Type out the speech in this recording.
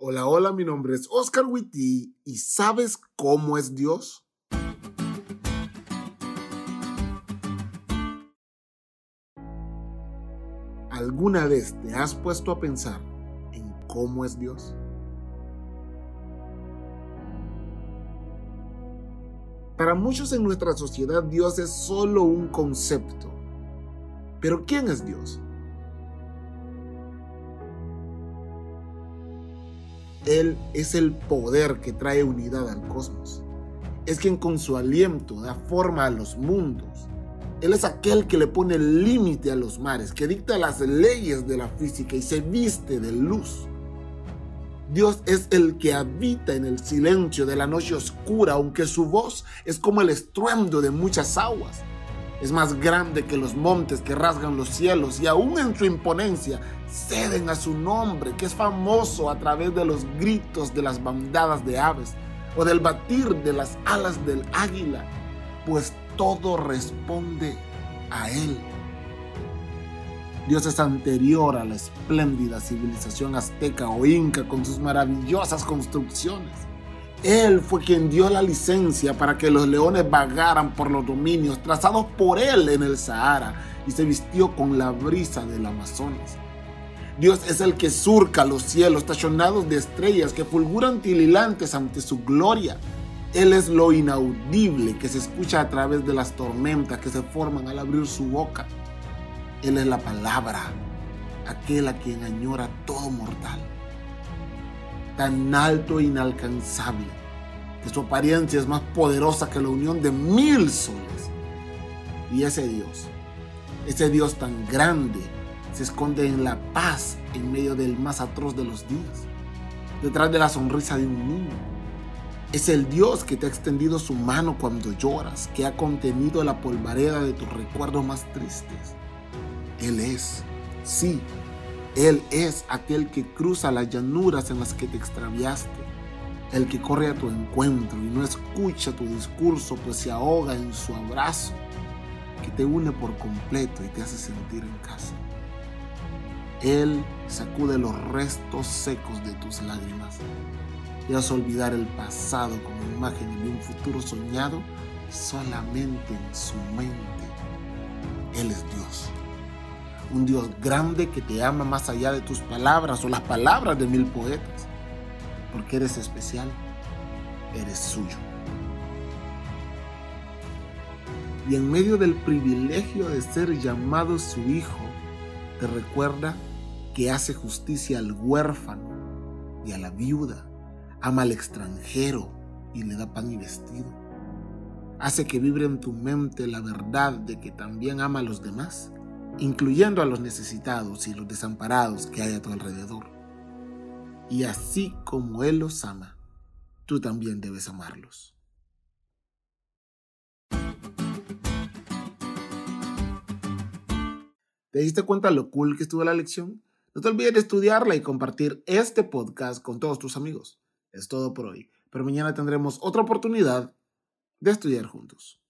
Hola, hola, mi nombre es Oscar Witty y ¿sabes cómo es Dios? ¿Alguna vez te has puesto a pensar en cómo es Dios? Para muchos en nuestra sociedad Dios es solo un concepto. Pero ¿quién es Dios? Él es el poder que trae unidad al cosmos. Es quien con su aliento da forma a los mundos. Él es aquel que le pone límite a los mares, que dicta las leyes de la física y se viste de luz. Dios es el que habita en el silencio de la noche oscura, aunque su voz es como el estruendo de muchas aguas. Es más grande que los montes que rasgan los cielos y aún en su imponencia ceden a su nombre, que es famoso a través de los gritos de las bandadas de aves o del batir de las alas del águila, pues todo responde a Él. Dios es anterior a la espléndida civilización azteca o inca con sus maravillosas construcciones. Él fue quien dio la licencia para que los leones vagaran por los dominios trazados por él en el Sahara y se vistió con la brisa del Amazonas. Dios es el que surca los cielos tachonados de estrellas que fulguran tililantes ante su gloria. Él es lo inaudible que se escucha a través de las tormentas que se forman al abrir su boca. Él es la palabra, aquel a quien añora todo mortal tan alto e inalcanzable, que su apariencia es más poderosa que la unión de mil soles. Y ese Dios, ese Dios tan grande, se esconde en la paz en medio del más atroz de los días, detrás de la sonrisa de un niño. Es el Dios que te ha extendido su mano cuando lloras, que ha contenido la polvareda de tus recuerdos más tristes. Él es, sí, él es aquel que cruza las llanuras en las que te extraviaste, el que corre a tu encuentro y no escucha tu discurso, pues se ahoga en su abrazo, que te une por completo y te hace sentir en casa. Él sacude los restos secos de tus lágrimas y hace olvidar el pasado como imagen de un futuro soñado solamente en su mente. Él es Dios un Dios grande que te ama más allá de tus palabras o las palabras de mil poetas, porque eres especial, eres suyo. Y en medio del privilegio de ser llamado su hijo, te recuerda que hace justicia al huérfano y a la viuda, ama al extranjero y le da pan y vestido. Hace que vibre en tu mente la verdad de que también ama a los demás incluyendo a los necesitados y los desamparados que hay a tu alrededor. Y así como Él los ama, tú también debes amarlos. ¿Te diste cuenta lo cool que estuvo la lección? No te olvides de estudiarla y compartir este podcast con todos tus amigos. Es todo por hoy, pero mañana tendremos otra oportunidad de estudiar juntos.